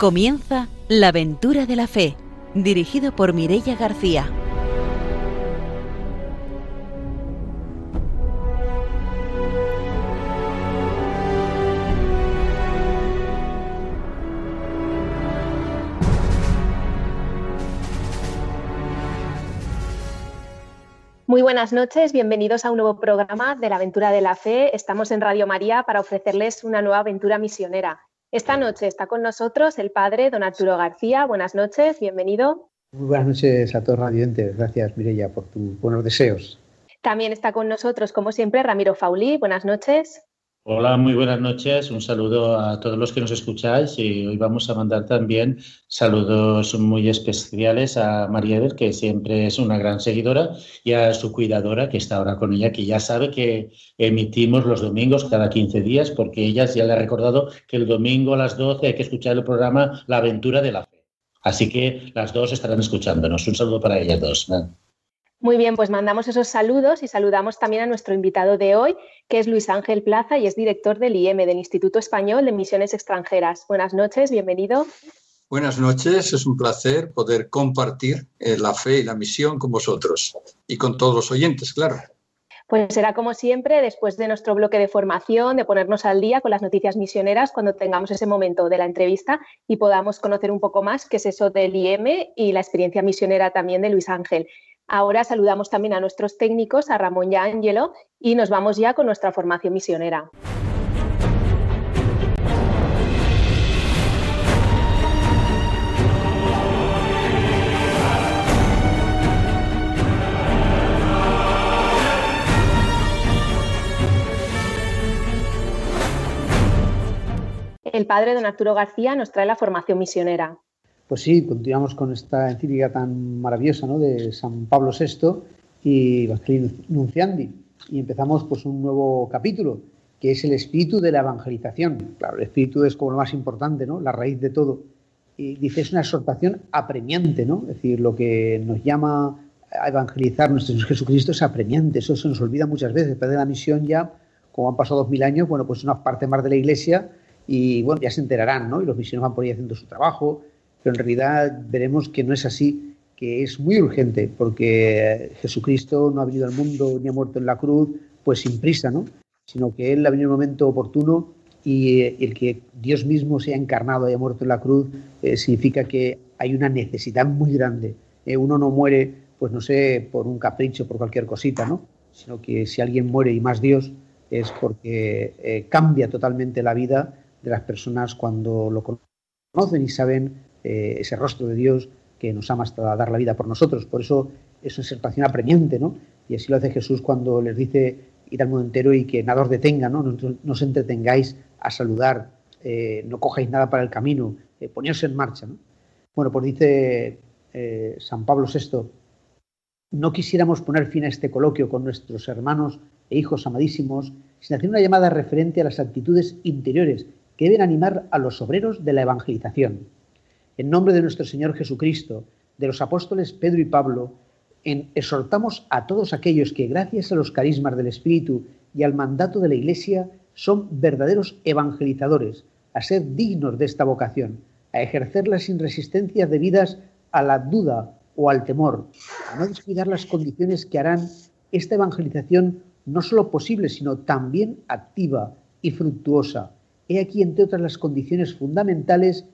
Comienza La aventura de la fe, dirigido por Mirella García. Muy buenas noches, bienvenidos a un nuevo programa de la aventura de la fe. Estamos en Radio María para ofrecerles una nueva aventura misionera. Esta noche está con nosotros el padre don Arturo García. Buenas noches, bienvenido. Muy buenas noches a todos radiantes. Gracias, Mirella, por tus buenos deseos. También está con nosotros, como siempre, Ramiro Faulí. Buenas noches. Hola, muy buenas noches. Un saludo a todos los que nos escucháis y hoy vamos a mandar también saludos muy especiales a María que siempre es una gran seguidora, y a su cuidadora, que está ahora con ella, que ya sabe que emitimos los domingos cada 15 días, porque ella ya le ha recordado que el domingo a las 12 hay que escuchar el programa La aventura de la fe. Así que las dos estarán escuchándonos. Un saludo para ellas dos. Muy bien, pues mandamos esos saludos y saludamos también a nuestro invitado de hoy, que es Luis Ángel Plaza y es director del IEM, del Instituto Español de Misiones Extranjeras. Buenas noches, bienvenido. Buenas noches, es un placer poder compartir eh, la fe y la misión con vosotros y con todos los oyentes, claro. Pues será como siempre, después de nuestro bloque de formación, de ponernos al día con las noticias misioneras, cuando tengamos ese momento de la entrevista y podamos conocer un poco más qué es eso del IEM y la experiencia misionera también de Luis Ángel. Ahora saludamos también a nuestros técnicos, a Ramón y a Ángelo, y nos vamos ya con nuestra formación misionera. El padre don Arturo García nos trae la formación misionera. Pues sí, continuamos con esta encíclica tan maravillosa ¿no? de San Pablo VI y Evangelii Nunciandi. Y empezamos pues un nuevo capítulo, que es el espíritu de la evangelización. Claro, el espíritu es como lo más importante, ¿no? La raíz de todo. Y dice, es una exhortación apremiante, ¿no? Es decir, lo que nos llama a evangelizar nuestro Señor Jesucristo es apremiante. Eso se nos olvida muchas veces. Después de la misión ya, como han pasado dos mil años, bueno, pues una parte más de la iglesia y bueno, ya se enterarán, ¿no? Y los misioneros van por ahí haciendo su trabajo, pero en realidad veremos que no es así, que es muy urgente, porque Jesucristo no ha venido al mundo ni ha muerto en la cruz, pues sin prisa, ¿no? Sino que Él ha venido en el momento oportuno y el que Dios mismo se ha encarnado y ha muerto en la cruz eh, significa que hay una necesidad muy grande. Eh, uno no muere, pues no sé, por un capricho, por cualquier cosita, ¿no? Sino que si alguien muere y más Dios es porque eh, cambia totalmente la vida de las personas cuando lo conocen y saben eh, ese rostro de Dios que nos ama hasta dar la vida por nosotros. Por eso es una exhortación apremiante, ¿no? Y así lo hace Jesús cuando les dice ir al mundo entero y que nada os detenga, ¿no? No, os entretengáis a saludar, eh, no cojáis nada para el camino, eh, poneos en marcha, ¿no? Bueno, pues dice San Pablo VI, no quisiéramos poner fin a este coloquio con nuestros hermanos e hijos amadísimos sin hacer una llamada referente a las actitudes interiores que deben animar a los obreros de la evangelización en nombre de nuestro Señor Jesucristo, de los apóstoles Pedro y Pablo, en, exhortamos a todos aquellos que, gracias a los carismas del Espíritu y al mandato de la Iglesia, son verdaderos evangelizadores, a ser dignos de esta vocación, a ejercerla sin resistencias debidas a la duda o al temor, a no descuidar las condiciones que harán esta evangelización no solo posible, sino también activa y fructuosa. He aquí, entre otras, las condiciones fundamentales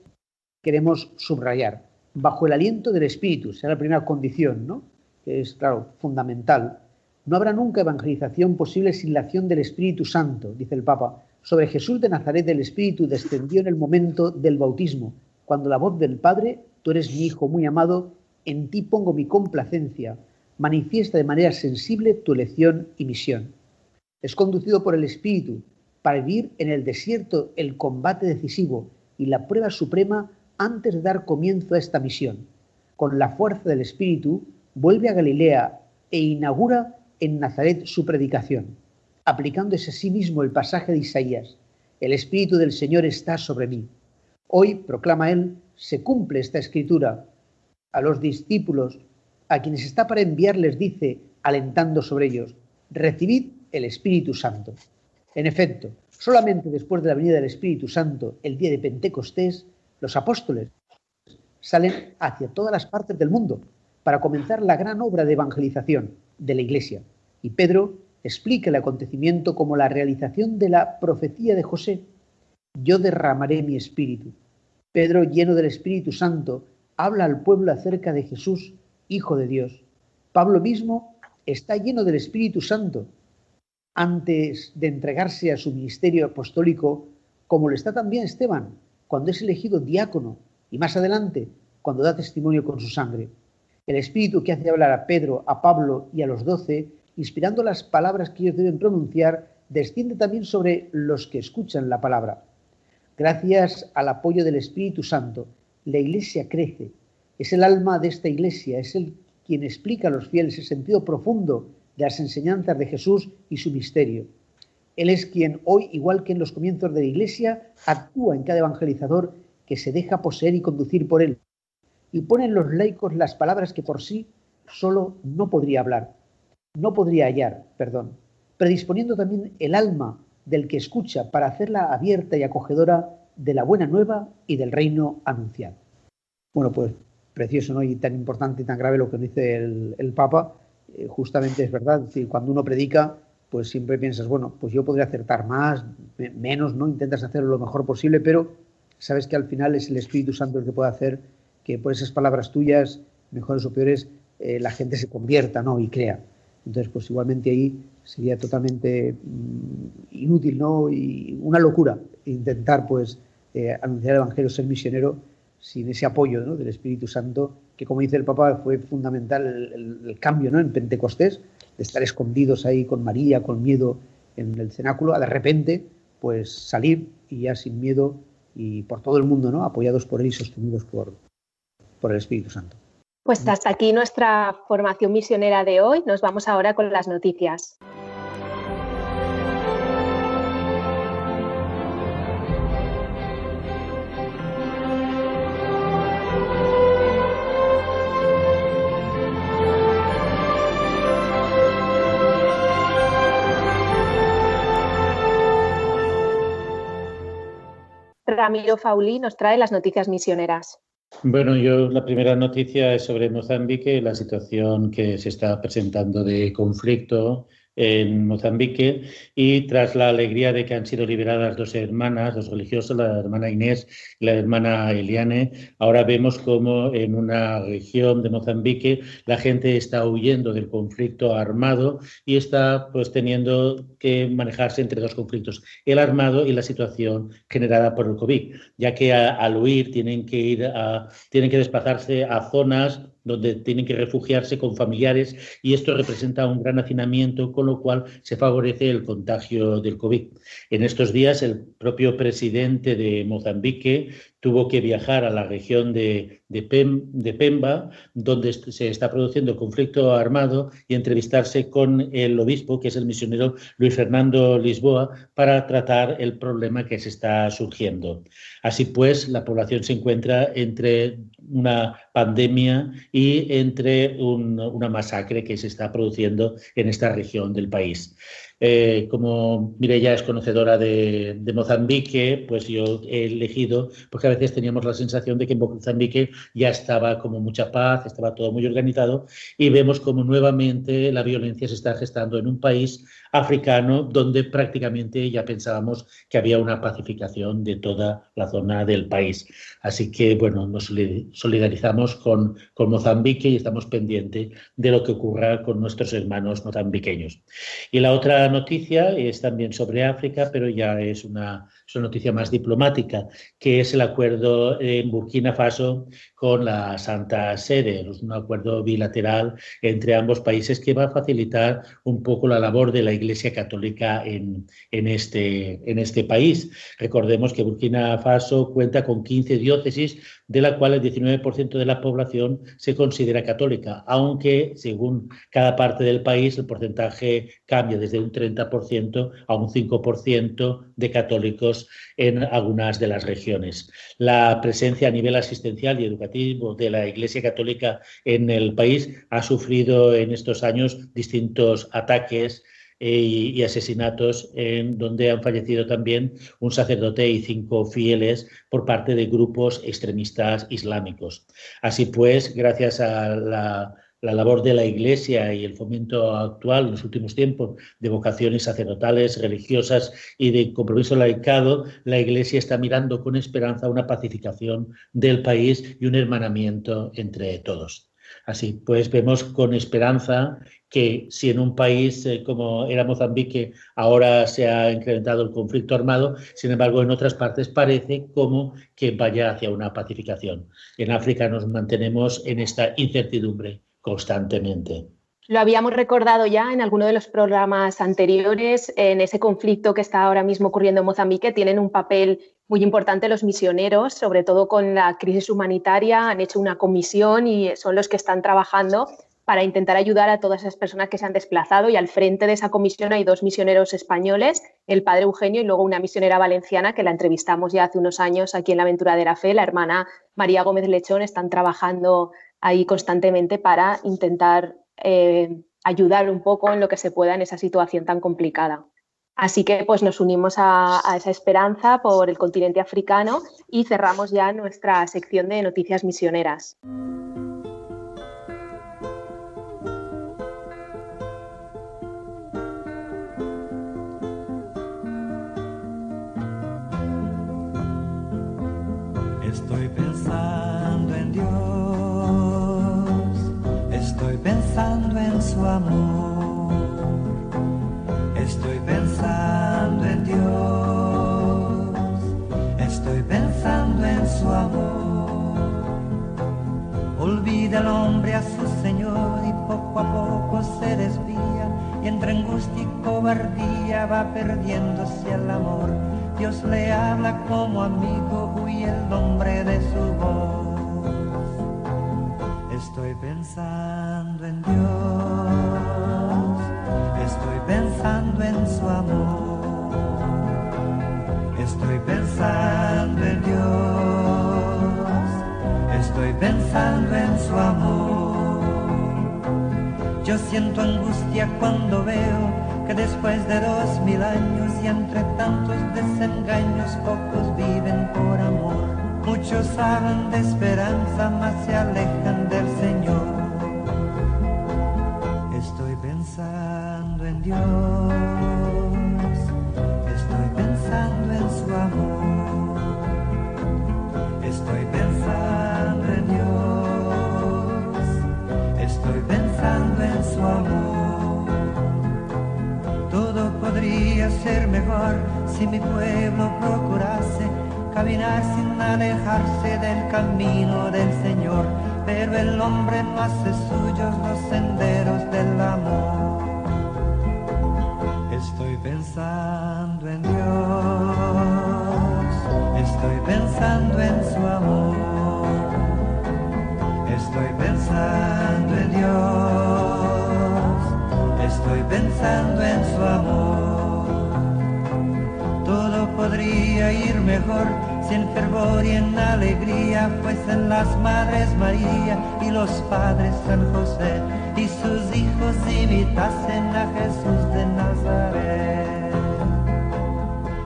queremos subrayar. Bajo el aliento del Espíritu, será la primera condición, ¿no? Que es, claro, fundamental. No habrá nunca evangelización posible sin la acción del Espíritu Santo, dice el Papa. Sobre Jesús de Nazaret el Espíritu descendió en el momento del bautismo, cuando la voz del Padre, tú eres mi Hijo muy amado, en ti pongo mi complacencia, manifiesta de manera sensible tu elección y misión. Es conducido por el Espíritu para vivir en el desierto el combate decisivo y la prueba suprema antes de dar comienzo a esta misión. Con la fuerza del Espíritu, vuelve a Galilea e inaugura en Nazaret su predicación, aplicándose a sí mismo el pasaje de Isaías. El Espíritu del Señor está sobre mí. Hoy, proclama él, se cumple esta escritura. A los discípulos, a quienes está para enviar, les dice, alentando sobre ellos, recibid el Espíritu Santo. En efecto, solamente después de la venida del Espíritu Santo, el día de Pentecostés, Los apóstoles salen hacia todas las partes del mundo para comenzar la gran obra de evangelización de la Iglesia. Y Pedro explica el acontecimiento como la realización de la profecía de José. Yo derramaré mi espíritu. Pedro, lleno del Espíritu Santo, habla al pueblo acerca de Jesús, Hijo de Dios. Pablo mismo está lleno del Espíritu Santo antes de entregarse a su ministerio apostólico, como lo está también Esteban, cuando es elegido diácono y más adelante, cuando da testimonio con su sangre. El Espíritu que hace hablar a Pedro, a Pablo y a los doce, inspirando las palabras que ellos deben pronunciar, desciende también sobre los que escuchan la palabra. Gracias al apoyo del Espíritu Santo, la Iglesia crece. Es el alma de esta Iglesia, es el quien explica a los fieles el sentido profundo de las enseñanzas de Jesús y su misterio. Él es quien hoy, igual que en los comienzos de la Iglesia, actúa en cada evangelizador que se deja poseer y conducir por él, y pone en los laicos las palabras que por sí solo no podría hablar, no podría hallar, perdón, predisponiendo también el alma del que escucha para hacerla abierta y acogedora de la buena nueva y del reino anunciado. Bueno, pues precioso ¿no? y tan importante y tan grave lo que dice el Papa, eh, justamente es verdad, cuando uno predica, pues siempre piensas, bueno, pues yo podría acertar más, menos, ¿no? Intentas hacerlo lo mejor posible, pero sabes que al final es el Espíritu Santo el que puede hacer que por esas palabras tuyas, mejores o peores, eh, la gente se convierta, ¿no? Y crea. Entonces, pues igualmente ahí sería totalmente mm, inútil, ¿no? Y una locura intentar, pues, eh, anunciar el Evangelio, ser misionero, sin ese apoyo ¿no? del Espíritu Santo que como dice el Papa fue fundamental el, cambio ¿no? en Pentecostés, de estar escondidos ahí con María, con miedo en el cenáculo, a de repente pues salir y ya sin miedo y por todo el mundo, ¿no? apoyados por él y sostenidos por, por el Espíritu Santo. Pues hasta aquí nuestra formación misionera de hoy. Nos vamos ahora con las noticias. Ramiro Fauli nos trae las noticias misioneras. Bueno, yo la primera noticia es sobre Mozambique, la situación que se está presentando de conflicto en Mozambique y tras la alegría de que han sido liberadas dos hermanas, dos religiosas, la hermana Inés y la hermana Eliane, ahora vemos como en una región de Mozambique la gente está huyendo del conflicto armado y está pues teniendo que manejarse entre dos conflictos, el armado y la situación generada por el COVID, ya que al huir tienen que ir a, tienen que desplazarse a zonas donde tienen que refugiarse con familiares y esto representa un gran hacinamiento, con lo cual se favorece el contagio del COVID. En estos días, el propio presidente de Mozambique tuvo que viajar a la región de, de, Pemba, donde se está produciendo conflicto armado, y entrevistarse con el obispo, que es el misionero Luis Fernando Lisboa, para tratar el problema que se está surgiendo. Así pues, la población se encuentra entre una pandemia y entre una masacre que se está produciendo en esta región del país. Eh, como Mireya es conocedora de, Mozambique, pues yo he elegido, porque a veces teníamos la sensación de que en Mozambique ya estaba como mucha paz, estaba todo muy organizado, y vemos como nuevamente la violencia se está gestando en un país africano donde prácticamente ya pensábamos que había una pacificación de toda la zona del país. Así que, bueno, nos solidarizamos con, con Mozambique y estamos pendientes de lo que ocurra con nuestros hermanos mozambiqueños. Y la otra noticia es también sobre África, pero ya es una es una noticia más diplomática, que es el acuerdo en Burkina Faso con la Santa Sede, es un acuerdo bilateral entre ambos países que va a facilitar un poco la labor de la Iglesia Católica en, en, este, en este país. Recordemos que Burkina Faso cuenta con 15 diócesis, de la cual el 19% de la población se considera católica, aunque según cada parte del país el porcentaje cambia desde un 30% a un 5% de católicos en algunas de las regiones. La presencia a nivel asistencial y educativo de la Iglesia Católica en el país ha sufrido en estos años distintos ataques y, asesinatos en donde han fallecido también un sacerdote y cinco fieles por parte de grupos extremistas islámicos. Así pues, gracias a la, labor de la Iglesia y el fomento actual en los últimos tiempos de vocaciones sacerdotales, religiosas y de compromiso laicado, la Iglesia está mirando con esperanza una pacificación del país y un hermanamiento entre todos. Así pues, vemos con esperanza que si en un país eh, como era Mozambique ahora se ha incrementado el conflicto armado, sin embargo en otras partes parece como que vaya hacia una pacificación. En África nos mantenemos en esta incertidumbre constantemente. Lo habíamos recordado ya en alguno de los programas anteriores, en ese conflicto que está ahora mismo ocurriendo en Mozambique, tienen un papel muy importante los misioneros, sobre todo con la crisis humanitaria, han hecho una comisión y son los que están trabajando para intentar ayudar a todas esas personas que se han desplazado. Y al frente de esa comisión hay dos misioneros españoles, el padre Eugenio y luego una misionera valenciana que la entrevistamos ya hace unos años aquí en la Aventura de la Fe, la hermana María Gómez Lechón, están trabajando ahí constantemente para intentar eh, ayudar un poco en lo que se pueda en esa situación tan complicada. Así que pues nos unimos a, esa esperanza por el continente africano y cerramos ya nuestra sección de noticias misioneras. Amor. Estoy pensando en Dios, estoy pensando en su amor. Olvida el hombre a su Señor y poco a poco se desvía entre angustia y cobardía va perdiéndose el amor. Dios le habla como amigo, huye el nombre de su voz. Estoy pensando en Dios, estoy pensando en su amor, estoy pensando en Dios, estoy pensando en su amor. Yo siento angustia cuando veo que después de dos mil años y entre tantos desengaños pocos viven por amor. Muchos hablan de esperanza, mas se alejan del Señor. Dios, estoy pensando en su amor, estoy pensando en Dios, estoy pensando en su amor. Todo podría ser mejor si mi pueblo procurase caminar sin alejarse del camino del Señor, pero el hombre no hace suyos los senderos del amor. Estoy pensando en Dios, estoy pensando en su amor, estoy pensando en Dios, estoy pensando en su amor. Todo podría ir mejor si en fervor y en alegría fuesen las madres María y los padres San José y sus hijos imitasen a Jesús de Nazaret.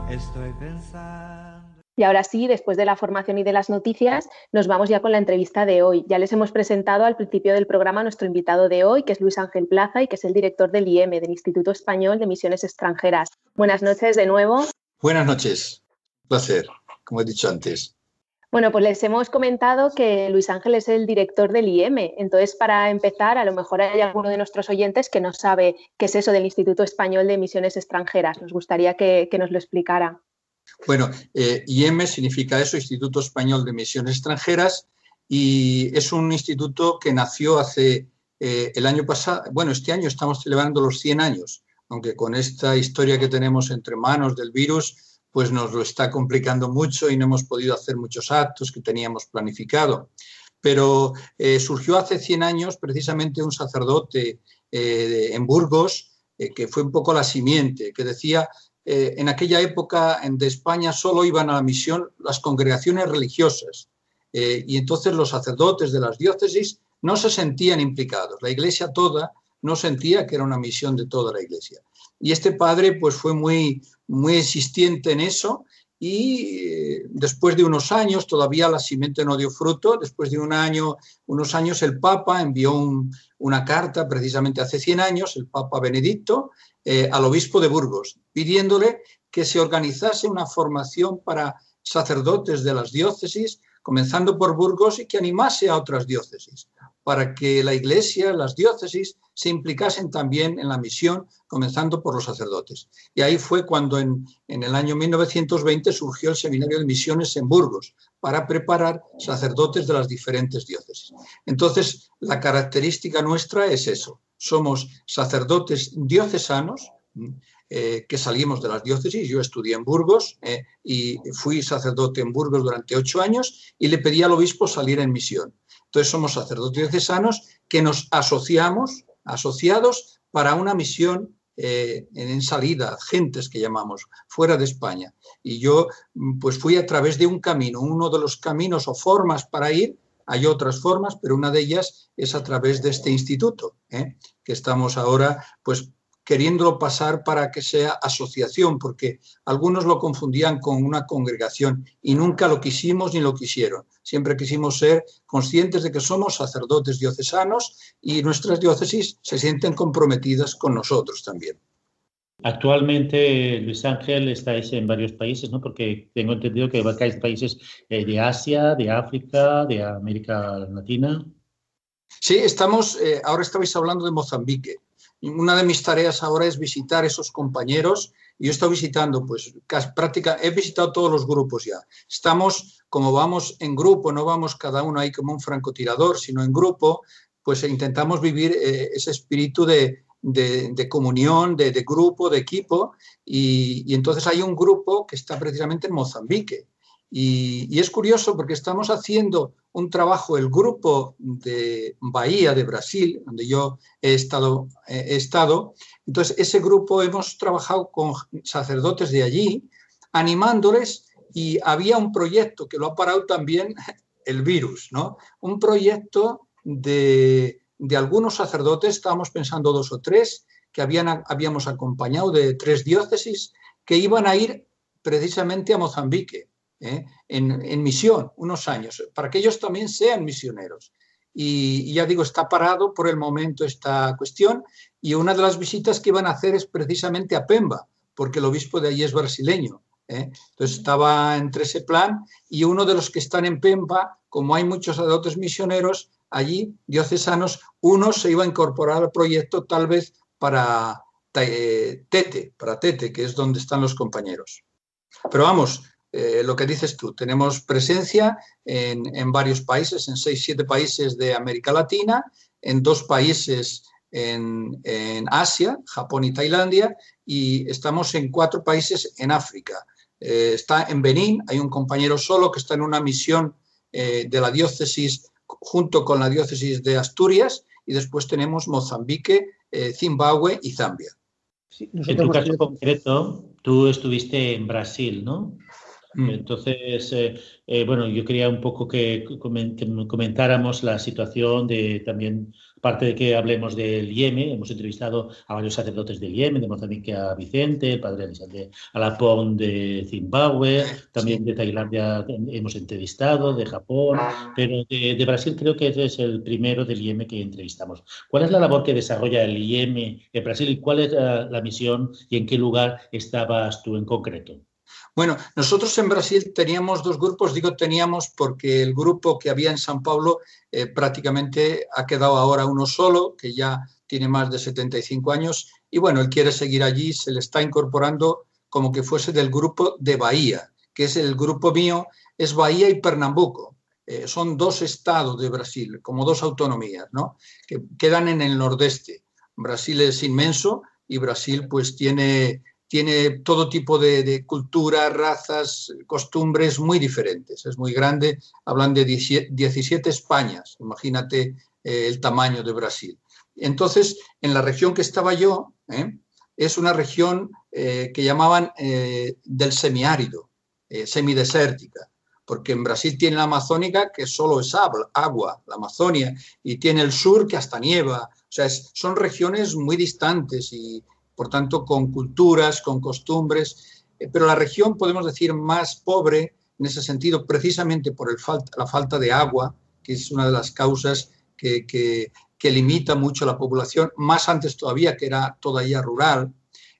Estoy pensando. Y ahora sí, después de la formación y de las noticias, nos vamos ya con la entrevista de hoy. Ya les hemos presentado al principio del programa nuestro invitado de hoy, que es Luis Ángel Plaza y que es el director del IEM, del Instituto Español de Misiones Extranjeras. Buenas noches de nuevo. Buenas noches, un placer, como he dicho antes. Bueno, pues les hemos comentado que Luis Ángel es el director del IEM. Entonces, para empezar, a lo mejor hay alguno de nuestros oyentes que no sabe qué es eso del Instituto Español de Misiones Extranjeras. Nos gustaría que, nos lo explicara. Bueno, eh, IEM significa eso, Instituto Español de Misiones Extranjeras, y es un instituto que nació hace eh, el año pasado, bueno, este año estamos celebrando los 100 años, aunque con esta historia que tenemos entre manos del virus, pues nos lo está complicando mucho y no hemos podido hacer muchos actos que teníamos planificado. Pero eh, surgió hace 100 años precisamente un sacerdote eh, en Burgos, eh, que fue un poco la simiente, que decía, en aquella época de España solo iban a la misión las congregaciones religiosas y entonces los sacerdotes de las diócesis no se sentían implicados. La iglesia toda no sentía que era una misión de toda la iglesia. Y este padre pues fue muy, muy existente en eso y eh, después de unos años, todavía la simiente no dio fruto, después de un año, unos años el Papa envió una carta, precisamente hace 100 años, el Papa Benedicto, eh, al obispo de Burgos, pidiéndole que se organizase una formación para sacerdotes de las diócesis, comenzando por Burgos, y que animase a otras diócesis, para que la Iglesia, las diócesis, se implicasen también en la misión, comenzando por los sacerdotes. Y ahí fue cuando en, el año 1920 surgió el Seminario de Misiones en Burgos, para preparar sacerdotes de las diferentes diócesis. Entonces, la característica nuestra es eso. Somos sacerdotes diocesanos, eh, que salimos de las diócesis. Yo estudié en Burgos eh, y fui sacerdote en Burgos durante ocho años y le pedí al obispo salir en misión. Entonces somos sacerdotes diocesanos que nos asociamos asociados para una misión eh, en salida, gentes que llamamos, fuera de España. Y yo mm, pues fui a través de un camino, uno de los caminos o formas para ir, hay otras formas, pero una de ellas es a través de este instituto, ¿eh? que estamos ahora pues queriéndolo pasar para que sea asociación, porque algunos lo confundían con una congregación y nunca lo quisimos ni lo quisieron. Siempre quisimos ser conscientes de que somos sacerdotes diocesanos y nuestras diócesis se sienten comprometidas con nosotros también. Actualmente, Luis Ángel, estáis en varios países, ¿no? Porque tengo entendido que abarcáis países eh, de Asia, de África, de América Latina. Sí, estamos, eh, ahora estabais hablando de Mozambique una de mis tareas ahora es visitar esos compañeros. Y yo estoy visitando, pues, práctica, he visitado todos los grupos ya. Estamos, como vamos en grupo, no vamos cada uno ahí como un francotirador, sino en grupo, pues intentamos vivir eh, ese espíritu de, comunión, de, grupo, de equipo. y, entonces hay un grupo que está precisamente en Mozambique. Y, es curioso porque estamos haciendo un trabajo, el grupo de Bahía de Brasil, donde yo he estado, estado, entonces ese grupo hemos trabajado con sacerdotes de allí, animándoles y había un proyecto que lo ha parado también el virus, ¿no? Un proyecto de, de algunos sacerdotes, estábamos pensando dos o tres, que habían, habíamos acompañado de tres diócesis, que iban a ir precisamente a Mozambique ¿eh? en, misión unos años, para que ellos también sean misioneros. Y, ya digo, está parado por el momento esta cuestión y una de las visitas que iban a hacer es precisamente a Pemba, porque el obispo de allí es brasileño. ¿eh? Entonces estaba entre ese plan y uno de los que están en Pemba, como hay muchos sacerdotes misioneros allí, diocesanos, uno se iba a incorporar al proyecto tal vez para eh, Tete, para Tete, que es donde están los compañeros. Pero vamos, eh, lo que dices tú, tenemos presencia en, varios países, en seis, siete países de América Latina, en dos países en, Asia, Japón y Tailandia, y estamos en cuatro países en África. Eh, está en Benín, hay un compañero solo que está en una misión eh, de la diócesis junto con la diócesis de Asturias, y después tenemos Mozambique, Zimbabue y Zambia. en tu caso concreto, tú estuviste en Brasil, ¿no? Mm. Entonces, eh, eh, bueno, yo quería un poco que comentáramos la situación de también, parte de que hablemos del Yemen, hemos entrevistado a varios sacerdotes del Yemen, de Mozambique a Vicente, el padre Alexander Alapón de Zimbabue, también de Tailandia hemos entrevistado, de Japón, pero de, Brasil creo que es el primero del Yemen que entrevistamos. ¿Cuál es la labor que desarrolla el Yemen en Brasil y cuál es la misión y en qué lugar estabas tú en concreto? Bueno, nosotros en Brasil teníamos dos grupos, digo teníamos porque el grupo que había en San Pablo eh, prácticamente ha quedado ahora uno solo, que ya tiene más de 75 años, y bueno, él quiere seguir allí, se le está incorporando como que fuese del grupo de Bahía, que es el grupo mío, es Bahía y Pernambuco. Eh, son dos estados de Brasil, como dos autonomías, ¿no? Que quedan en el nordeste. Brasil es inmenso y Brasil pues tiene tiene todo tipo de, culturas, razas, costumbres muy diferentes. Es muy grande, hablan de 17 Españas, imagínate eh, el tamaño de Brasil. Entonces, en la región que estaba yo, ¿eh? es una región eh, que llamaban del semiárido, semidesértica, porque en Brasil tiene la Amazónica que solo es agua, la Amazonia, y tiene el sur que hasta nieva. O sea, son regiones muy distantes y, por tanto con culturas, con costumbres, eh, pero la región podemos decir más pobre en ese sentido precisamente por el la falta de agua, que es una de las causas que, que, limita mucho la población, más antes todavía que era todavía rural,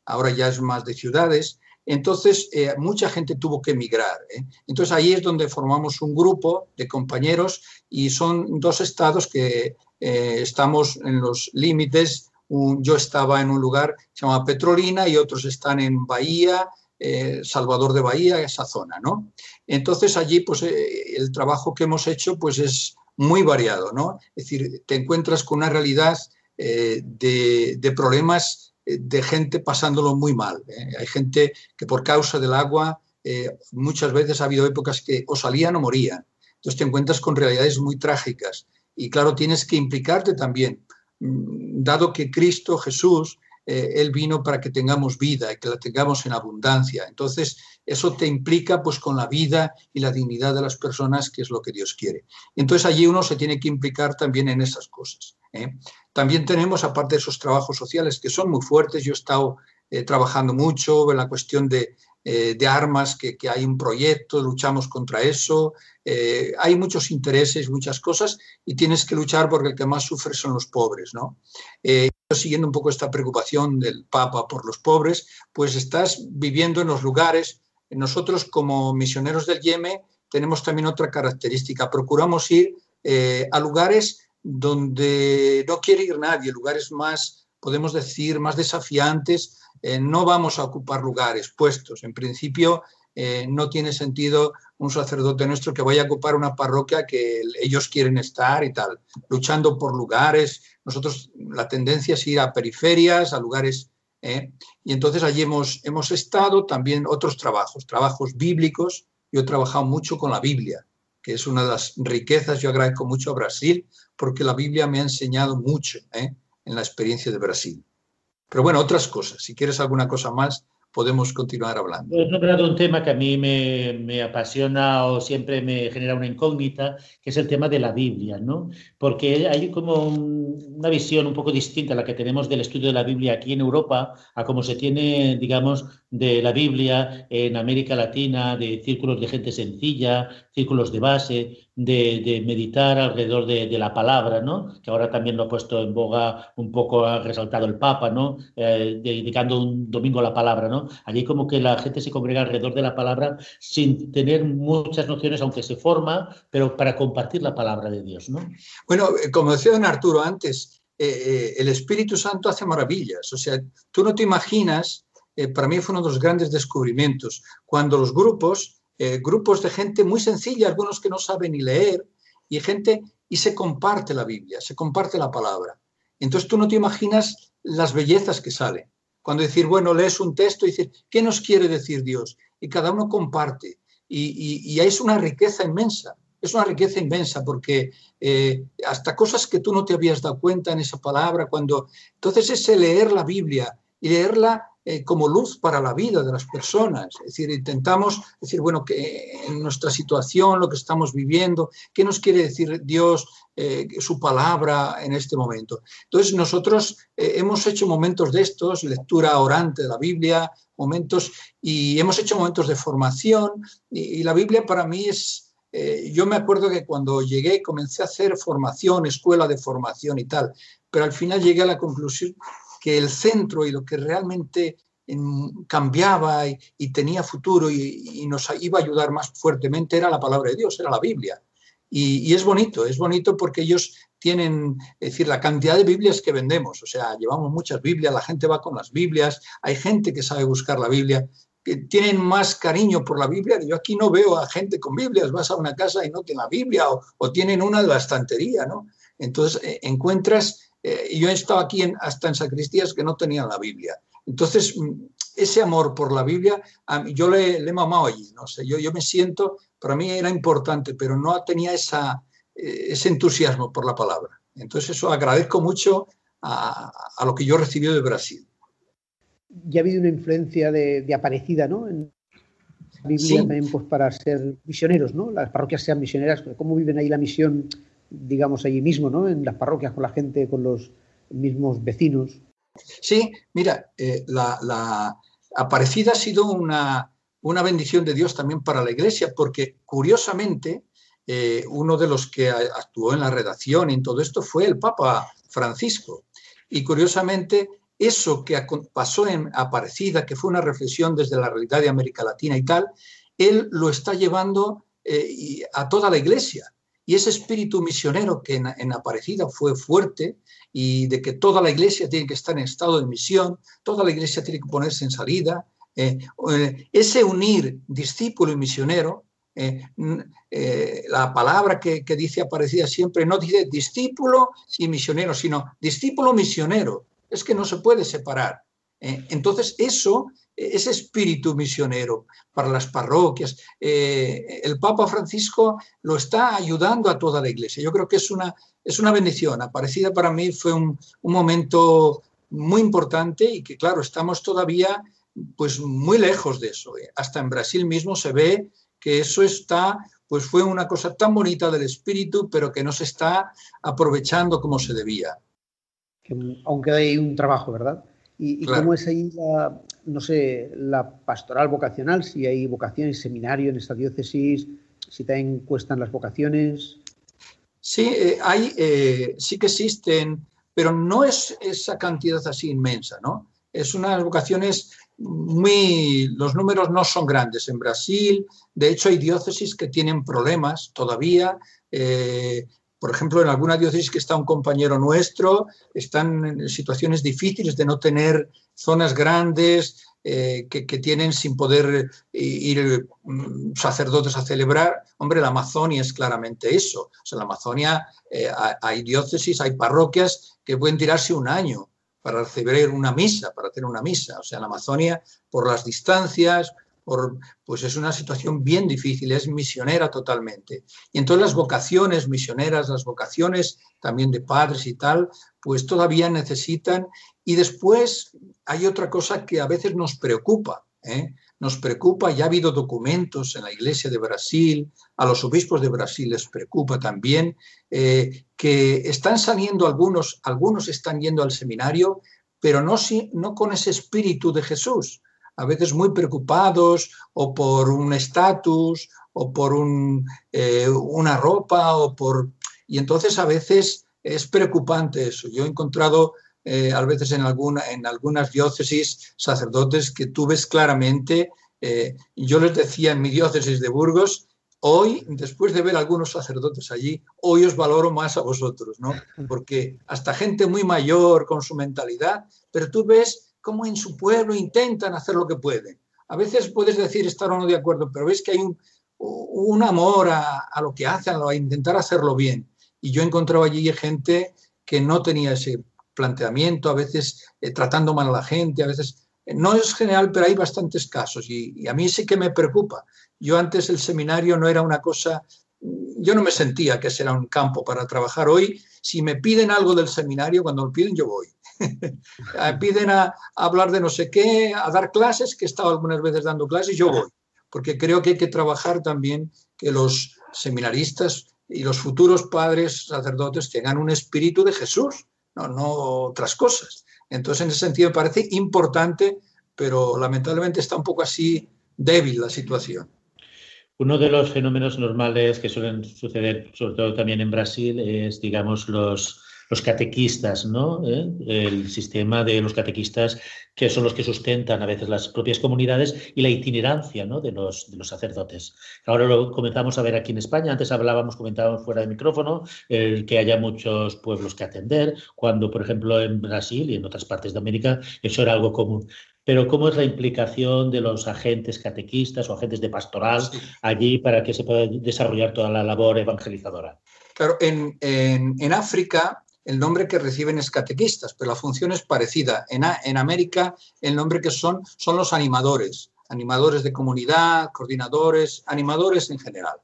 ahora ya es más de ciudades, entonces, eh, mucha gente tuvo que emigrar. ¿eh? Entonces, ahí es donde formamos un grupo de compañeros y son dos estados que eh, estamos en los límites. Yo estaba en un lugar que se llama Petrolina y otros están en Bahía, Salvador de Bahía, esa zona, ¿no? Entonces, allí, pues, el trabajo que hemos hecho, pues, es muy variado, ¿no? Es decir, te encuentras con una realidad de, de problemas eh, de gente pasándolo muy mal. ¿eh? Hay gente que por causa del agua eh, muchas veces ha habido épocas que o salían o morían. Entonces te encuentras con realidades muy trágicas y claro, tienes que implicarte también, dado que Cristo Jesús, Él vino para que tengamos vida y que la tengamos en abundancia. Entonces eso te implica pues con la vida y la dignidad de las personas, que es lo que Dios quiere. Entonces allí uno se tiene que implicar también en esas cosas. ¿eh? También tenemos, aparte de esos trabajos sociales que son muy fuertes, yo he estado eh, trabajando mucho en la cuestión de, eh, armas, que, hay un proyecto, luchamos contra eso, hay muchos intereses, muchas cosas, y tienes que luchar porque el que más sufre son los pobres. ¿no? siguiendo un poco esta preocupación del Papa por los pobres, pues estás viviendo en los lugares, nosotros como misioneros del Yemen tenemos también otra característica, procuramos ir a lugares donde no quiere ir nadie, lugares más, podemos decir, más desafiantes, eh, no vamos a ocupar lugares puestos. En principio, eh, no tiene sentido un sacerdote nuestro que vaya a ocupar una parroquia que ellos quieren estar y tal, luchando por lugares. Nosotros la tendencia es ir a periferias, a lugares, ¿eh? y entonces allí hemos, hemos estado también otros trabajos, trabajos bíblicos. Yo he trabajado mucho con la Biblia, que es una de las riquezas. Yo agradezco mucho a Brasil porque la Biblia me ha enseñado mucho en la experiencia de Brasil. Pero bueno, otras cosas. Si quieres alguna cosa más, podemos continuar hablando. He nombrado un tema que a mí me, me, apasiona o siempre me genera una incógnita, que es el tema de la Biblia, ¿no? Porque hay como una visión un poco distinta a la que tenemos del estudio de la Biblia aquí en Europa, a como se tiene, digamos, de la Biblia en América Latina, de círculos de gente sencilla, círculos de base, de, meditar alrededor de, la palabra, ¿no? que ahora también lo ha puesto en boga, un poco ha resaltado el Papa, ¿no? Eh, dedicando un domingo a la palabra. ¿no? Allí como que la gente se congrega alrededor de la palabra sin tener muchas nociones, aunque se forma, pero para compartir la palabra de Dios. ¿no? Bueno, eh, como decía don Arturo antes, eh, el Espíritu Santo hace maravillas. O sea, tú no te imaginas eh, para mí fue uno de los grandes descubrimientos, cuando los grupos, eh, grupos de gente muy sencilla, algunos que no saben ni leer, y gente, y se comparte la Biblia, se comparte la palabra. Entonces tú no te imaginas las bellezas que salen. Cuando decir, bueno, lees un texto y decir, ¿qué nos quiere decir Dios? Y cada uno comparte. Y, y, es una riqueza inmensa, es una riqueza inmensa porque eh, hasta cosas que tú no te habías dado cuenta en esa palabra, cuando... Entonces ese leer la Biblia y leerla eh, como luz para la vida de las personas. Es decir, intentamos decir, bueno, que en nuestra situación, lo que estamos viviendo, ¿qué nos quiere decir Dios, eh, su palabra en este momento? Entonces, nosotros eh, hemos hecho momentos de estos, lectura orante de la Biblia, momentos, y hemos hecho momentos de formación, y, la Biblia para mí es... yo me acuerdo que cuando llegué comencé a hacer formación, escuela de formación y tal, pero al final llegué a la conclusión que el centro y lo que realmente cambiaba y, tenía futuro y, nos iba a ayudar más fuertemente era la palabra de Dios, era la Biblia. Y, es bonito, es bonito porque ellos tienen, es decir, la cantidad de Biblias que vendemos, o sea, llevamos muchas Biblias, la gente va con las Biblias, hay gente que sabe buscar la Biblia, que tienen más cariño por la Biblia. Yo aquí no veo a gente con Biblias, vas a una casa y no tienen la Biblia o, tienen una de la estantería, ¿no? Entonces eh, encuentras eh, yo he estado aquí hasta en sacristías que no tenían la Biblia. Entonces, mm, ese amor por la Biblia, yo le, he mamado allí, no sé, yo, yo me siento, para mí era importante, pero no tenía esa, eh, ese entusiasmo por la palabra. Entonces, eso agradezco mucho a, lo que yo recibí de Brasil. Ya ha habido una influencia de, Aparecida, ¿no? En la Biblia también pues, para ser misioneros, ¿no? Las parroquias sean misioneras, ¿cómo viven ahí la misión digamos, allí mismo, ¿no? En las parroquias, con la gente, con los mismos vecinos. Sí, mira, eh, la, Aparecida ha sido una, una, bendición de Dios también para la Iglesia, porque curiosamente eh, uno de los que actuó en la redacción y en todo esto fue el Papa Francisco. Y curiosamente, eso que pasó en Aparecida, que fue una reflexión desde la realidad de América Latina y tal, él lo está llevando eh, a toda la Iglesia. Y ese espíritu misionero que en, Aparecida fue fuerte y de que toda la iglesia tiene que estar en estado de misión, toda la iglesia tiene que ponerse en salida, eh, eh, ese unir discípulo y misionero, eh, la palabra que, que, dice Aparecida siempre no dice discípulo y misionero, sino discípulo misionero. Es que no se puede separar. entonces eso ese espíritu misionero para las parroquias. Eh, el Papa Francisco lo está ayudando a toda la iglesia. Yo creo que es una, es una bendición. Aparecida para mí fue un, momento muy importante y que, claro, estamos todavía pues muy lejos de eso. ¿eh? Hasta en Brasil mismo se ve que eso está, pues fue una cosa tan bonita del espíritu, pero que no se está aprovechando como se debía. Aunque hay un trabajo, ¿verdad? ¿Y, cómo es ahí la, no sé, la pastoral vocacional, si hay vocaciones, seminario en esta diócesis, si también cuestan las vocaciones? Sí, eh, hay, eh, sí que existen, pero no es esa cantidad así inmensa, ¿no? Es unas vocaciones muy, los números no son grandes. En Brasil, de hecho, hay diócesis que tienen problemas todavía. Eh, por ejemplo, en alguna diócesis que está un compañero nuestro, están en situaciones difíciles de no tener zonas grandes eh, que, tienen sin poder ir mm, sacerdotes a celebrar. Hombre, la Amazonia es claramente eso. O sea, en la Amazonia eh, hay diócesis, hay parroquias que pueden tirarse un año para recibir una misa, para tener una misa. O sea, en la Amazonia, por las distancias, pues es una situación bien difícil, es misionera totalmente. Y entonces las vocaciones misioneras, las vocaciones también de padres y tal, pues todavía necesitan. Y después hay otra cosa que a veces nos preocupa. ¿eh? Nos preocupa, ya ha habido documentos en la Iglesia de Brasil, a los obispos de Brasil les preocupa también, eh, que están saliendo algunos, algunos están yendo al seminario, pero no, no con ese espíritu de Jesús a veces muy preocupados o por un estatus o por eh, una ropa o por... Y entonces a veces es preocupante eso. Yo he encontrado eh, a veces en, alguna, en algunas diócesis sacerdotes que tú ves claramente, eh, yo les decía en mi diócesis de Burgos, hoy, después de ver algunos sacerdotes allí, hoy os valoro más a vosotros, ¿no? Porque hasta gente muy mayor con su mentalidad, pero tú ves cómo en su pueblo intentan hacer lo que pueden. A veces puedes decir estar o no de acuerdo, pero ves que hay un, un amor a, lo que hacen, a intentar hacerlo bien. Y yo encontraba allí gente que no tenía ese planteamiento, a veces eh, tratando mal a la gente, a veces... Eh, no es general, pero hay bastantes casos y, y a mí sí que me preocupa. Yo antes el seminario no era una cosa, yo no me sentía que ese era un campo para trabajar. Hoy, si me piden algo del seminario, cuando lo piden yo voy. piden a, hablar de no sé qué, a dar clases, que he estado algunas veces dando clases, yo voy, porque creo que hay que trabajar también que los seminaristas y los futuros padres sacerdotes tengan un espíritu de Jesús, no, no otras cosas. Entonces, en ese sentido me parece importante, pero lamentablemente está un poco así débil la situación. Uno de los fenómenos normales que suelen suceder, sobre todo también en Brasil, es, digamos, los, los catequistas, ¿no? ¿Eh? El sistema de los catequistas que son los que sustentan a veces las propias comunidades y la itinerancia ¿no? de, los, de los sacerdotes. Ahora lo comenzamos a ver aquí en España, antes hablábamos, comentábamos fuera de micrófono, el que haya muchos pueblos que atender, cuando por ejemplo en Brasil y en otras partes de América eso era algo común. Pero ¿cómo es la implicación de los agentes catequistas o agentes de pastoral allí para que se pueda desarrollar toda la labor evangelizadora? Claro, en, en, en África el nombre que reciben es catequistas, pero la función es parecida. En, en América el nombre que son son los animadores, animadores de comunidad, coordinadores, animadores en general,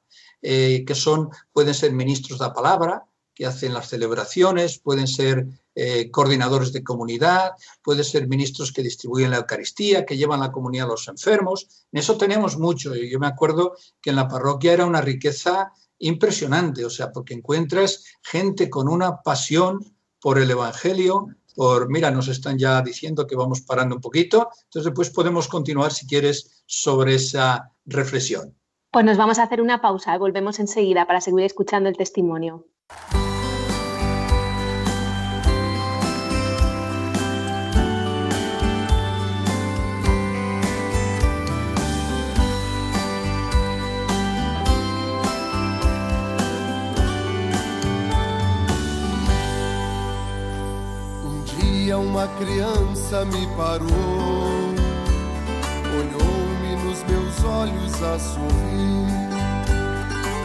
eh, que son, pueden ser ministros de la palabra, que hacen las celebraciones, pueden ser eh, coordinadores de comunidad, pueden ser ministros que distribuyen la Eucaristía, que llevan la comunidad a los enfermos. En eso tenemos mucho. Yo me acuerdo que en la parroquia era una riqueza impresionante, o sea, porque encuentras gente con una pasión por el Evangelio por, mira, nos están ya diciendo que vamos parando un poquito, entonces después podemos continuar si quieres sobre esa reflexión. Pues nos vamos a hacer una pausa volvemos enseguida para seguir escuchando el testimonio. Uma criança me parou, olhou-me nos meus olhos a sorrir,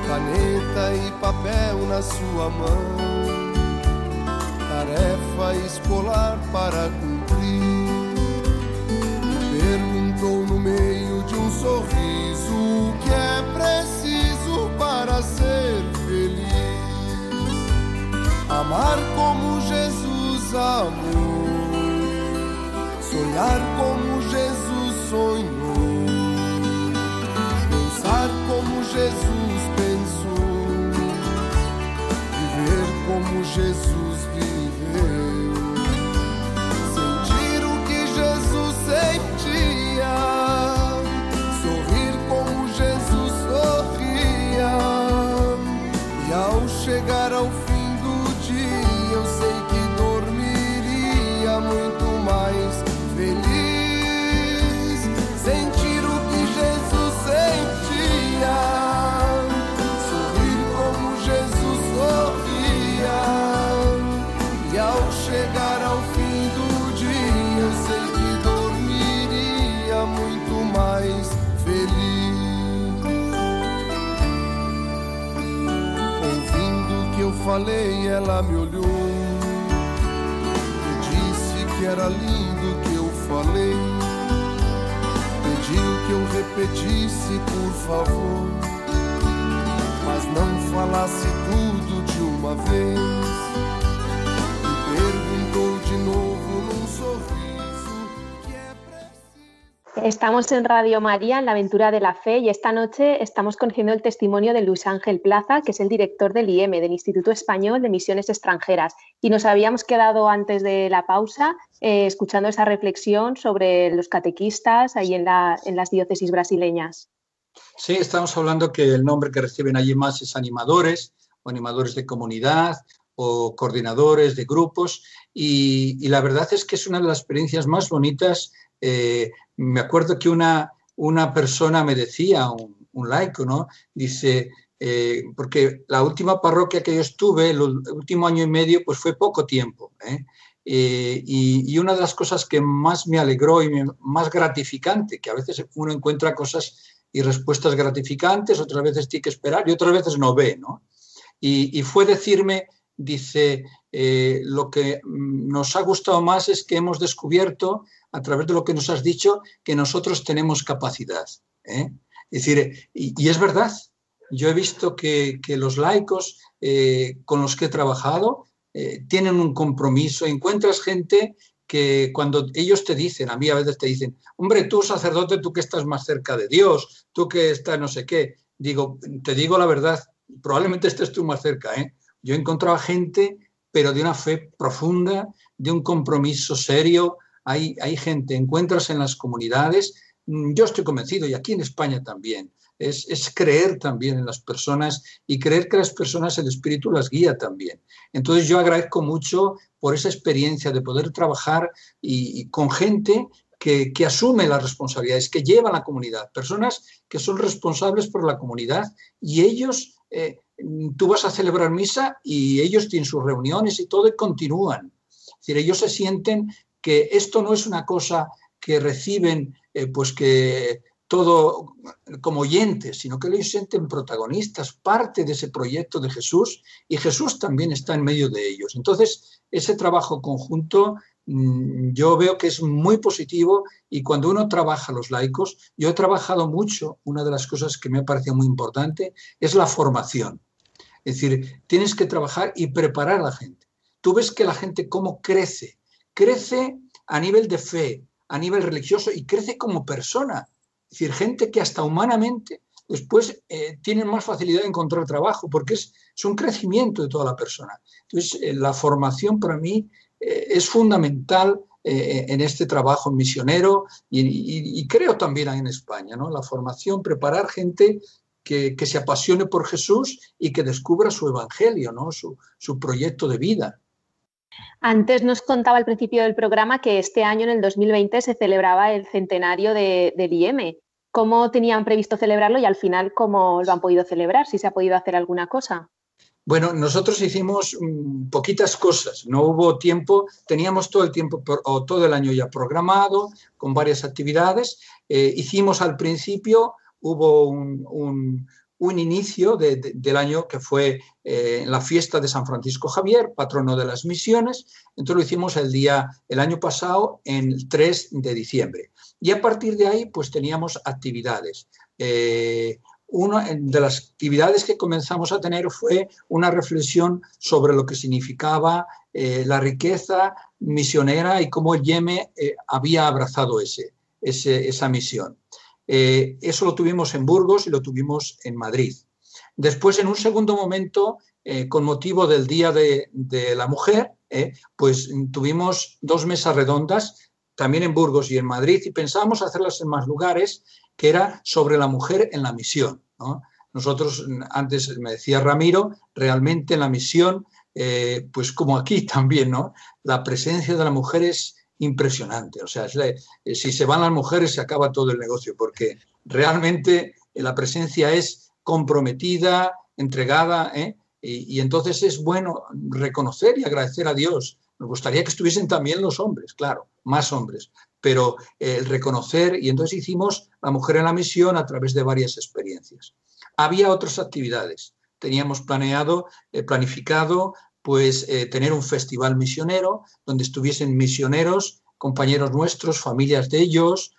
caneta e papel na sua mão, tarefa escolar para cumprir. Me perguntou no meio de um sorriso o que é preciso para ser feliz. Amar como Jesus amou sonhar como Jesus sonhou, pensar como Jesus pensou, viver como Jesus chegar ao fim do dia eu sei que dormiria muito mais feliz. Ouvindo o que eu falei, ela me olhou. e disse Que era lindo que eu falei. Pediu que eu repetisse, por favor, mas não falasse tudo de uma vez. De novo num sorriso que é preciso. Estamos en Radio María, en la aventura de la fe, y esta noche estamos conociendo el testimonio de Luis Ángel Plaza, que es el director del IEM, del Instituto Español de Misiones Extranjeras. Y nos habíamos quedado antes de la pausa eh, escuchando esa reflexión sobre los catequistas ahí en, la- en las diócesis brasileñas. Sí, estamos hablando que el nombre que reciben allí más es animadores o animadores de comunidad o coordinadores de grupos y, y la verdad es que es una de las experiencias más bonitas. Eh, me acuerdo que una, una persona me decía, un, un laico, ¿no? Dice, eh, porque la última parroquia que yo estuve, el último año y medio, pues fue poco tiempo. ¿eh? Eh, y, y una de las cosas que más me alegró y me- más gratificante, que a veces uno encuentra cosas y respuestas gratificantes, otras veces tiene que esperar y otras veces no ve, ¿no? Y, y fue decirme, dice, eh, lo que nos ha gustado más es que hemos descubierto, a través de lo que nos has dicho, que nosotros tenemos capacidad. ¿eh? Es decir, y, es verdad, yo he visto que, que los laicos eh, con los que he trabajado tienen un compromiso, encuentras gente que cuando ellos te dicen, a mí a veces te dicen, hombre, tú sacerdote, tú que estás más cerca de Dios, tú que estás no sé qué, digo, te digo la verdad, probablemente estés tú más cerca, ¿eh? Yo he encontrado gente, pero de una fe profunda, de un compromiso serio, hay, hay gente, encuentras en las comunidades, mm, yo estoy convencido, y aquí en España también, es, es creer también en las personas y creer que las personas, el Espíritu las guía también. Entonces yo agradezco mucho por esa experiencia de poder trabajar y, con gente que, asume las responsabilidades, que llevan la comunidad, personas que son responsables por la comunidad y ellos, eh, tú vas a celebrar misa y ellos tienen sus reuniones y todo y continúan. Es decir, ellos se sienten que esto no es una cosa que reciben, eh, pues que todo como oyentes, sino que ellos sienten protagonistas, parte de ese proyecto de Jesús y Jesús también está en medio de ellos. Entonces, ese trabajo conjunto mm, yo veo que es muy positivo y cuando uno trabaja los laicos, yo he trabajado mucho, una de las cosas que me ha parecido muy importante es la formación. Es decir, tienes que trabajar y preparar a la gente. Tú ves que la gente cómo crece, crece a nivel de fe, a nivel religioso y crece como persona. Es decir, gente que hasta humanamente después eh, tienen más facilidad de encontrar trabajo porque es, un crecimiento de toda la persona. Entonces, eh, la formación para mí es fundamental en este trabajo misionero y, creo también en España, ¿no? La formación, preparar gente que, se apasione por Jesús y que descubra su evangelio, ¿no? su, proyecto de vida. Antes nos contaba al principio del programa que este año, en el 2020, se celebraba el centenario de, del IEM. ¿Cómo tenían previsto celebrarlo y al final cómo lo han podido celebrar? ¿Si se ha podido hacer alguna cosa? Bueno, nosotros hicimos mm, poquitas cosas, no hubo tiempo, teníamos todo el tiempo o todo el año ya programado con varias actividades. Eh, hicimos al principio, hubo un, inicio del año que fue eh, la fiesta de San Francisco Javier, patrono de las misiones. Entonces lo hicimos el día, el año pasado, en el 3 de diciembre. Y a partir de ahí, pues teníamos actividades. Eh, una de las actividades que comenzamos a tener fue una reflexión sobre lo que significaba eh, la riqueza misionera y cómo el Yeme eh, había abrazado ese, esa misión. Eh, eso lo tuvimos en Burgos y lo tuvimos en Madrid. Después, en un segundo momento, con motivo del Día de, la Mujer, pues tuvimos dos mesas redondas, también en Burgos y en Madrid, y pensamos hacerlas en más lugares que era sobre la mujer en la misión. Nosotros, antes me decía Ramiro, realmente en la misión, eh, pues como aquí también, ¿no? la presencia de la mujer es impresionante. O sea, eh, si se van las mujeres se acaba todo el negocio, porque realmente eh, la presencia es comprometida, entregada, y, y, entonces es bueno reconocer y agradecer a Dios. Nos gustaría que estuviesen también los hombres, claro, más hombres, pero eh, el reconocer, y entonces hicimos La Mujer en la Misión a través de varias experiencias. Había otras actividades. Teníamos planeado, eh, planificado, pues eh, tener un festival misionero donde estuviesen misioneros, compañeros nuestros, familias de ellos,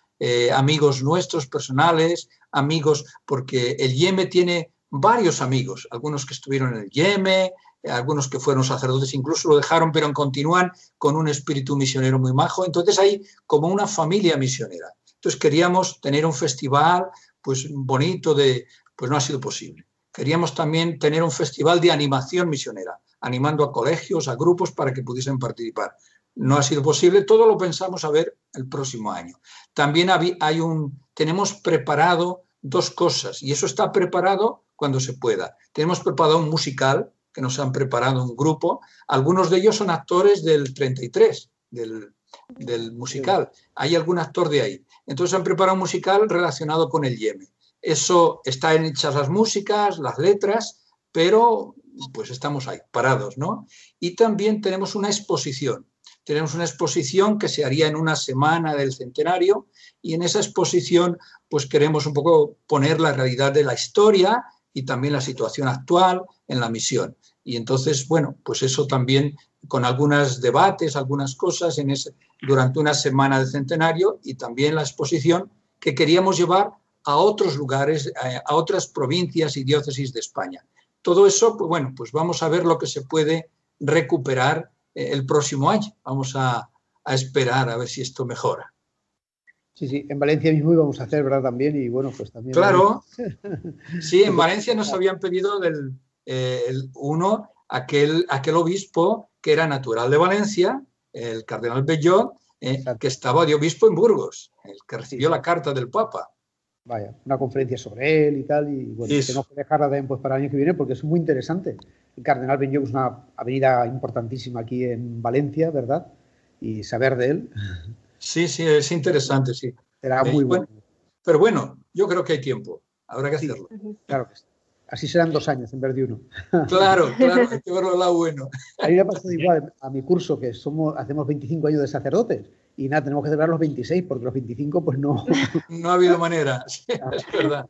amigos nuestros personales, amigos, porque el Yeme tiene varios amigos, algunos que estuvieron en el Yeme, algunos que fueron sacerdotes incluso lo dejaron, pero continúan con un espíritu misionero muy majo. Entonces hay como una familia misionera. Entonces queríamos tener un festival pues bonito de, pues no ha sido posible. Queríamos también tener un festival de animación misionera, animando a colegios, a grupos para que pudiesen participar. No ha sido posible, todo lo pensamos a ver el próximo año. También hay un, tenemos preparado dos cosas y eso está preparado cuando se pueda. Tenemos preparado un musical que nos han preparado un grupo. Algunos de ellos son actores del 33, del, musical. Hay algún actor de ahí. Entonces han preparado un musical relacionado con el Yeme. Eso está hechas las músicas, las letras, pero pues estamos ahí, parados, ¿no? Y también tenemos una exposición. Tenemos una exposición que se haría en una semana del centenario y en esa exposición pues queremos un poco poner la realidad de la historia y también la situación actual en la misión. Y entonces, bueno, pues eso también con algunos debates, algunas cosas en ese, durante una semana de centenario y también la exposición que queríamos llevar a otros lugares, a otras provincias y diócesis de España. Todo eso, pues bueno, pues vamos a ver lo que se puede recuperar eh, el próximo año. Vamos a, a esperar a ver si esto mejora. Sí, sí, en Valencia mismo íbamos a hacer, ¿verdad? También, y bueno, pues también. Claro, sí, en Valencia nos habían pedido del, eh, uno, aquel, aquel obispo que era natural de Valencia, el cardenal Bellot, eh, que estaba de obispo en Burgos, el que recibió la carta del Papa. Vaya, una conferencia sobre él y tal, y bueno, tenemos que dejarla también pues, para el año que viene porque es muy interesante. El Cardenal Bellot es una avenida importantísima aquí en Valencia, ¿verdad? Y saber de él. Sí, sí, es interesante, sí. Será muy bueno. Pero bueno, yo creo que hay tiempo, habrá que hacerlo. Claro que sí. Así serán dos años en vez de uno. Claro, claro, hay que verlo al lado bueno. A mí me ha pasado igual a mi curso, que somos, hacemos 25 años de sacerdotes, y nada, tenemos que celebrar los 26, porque los 25 pues no... No ha habido manera, es verdad.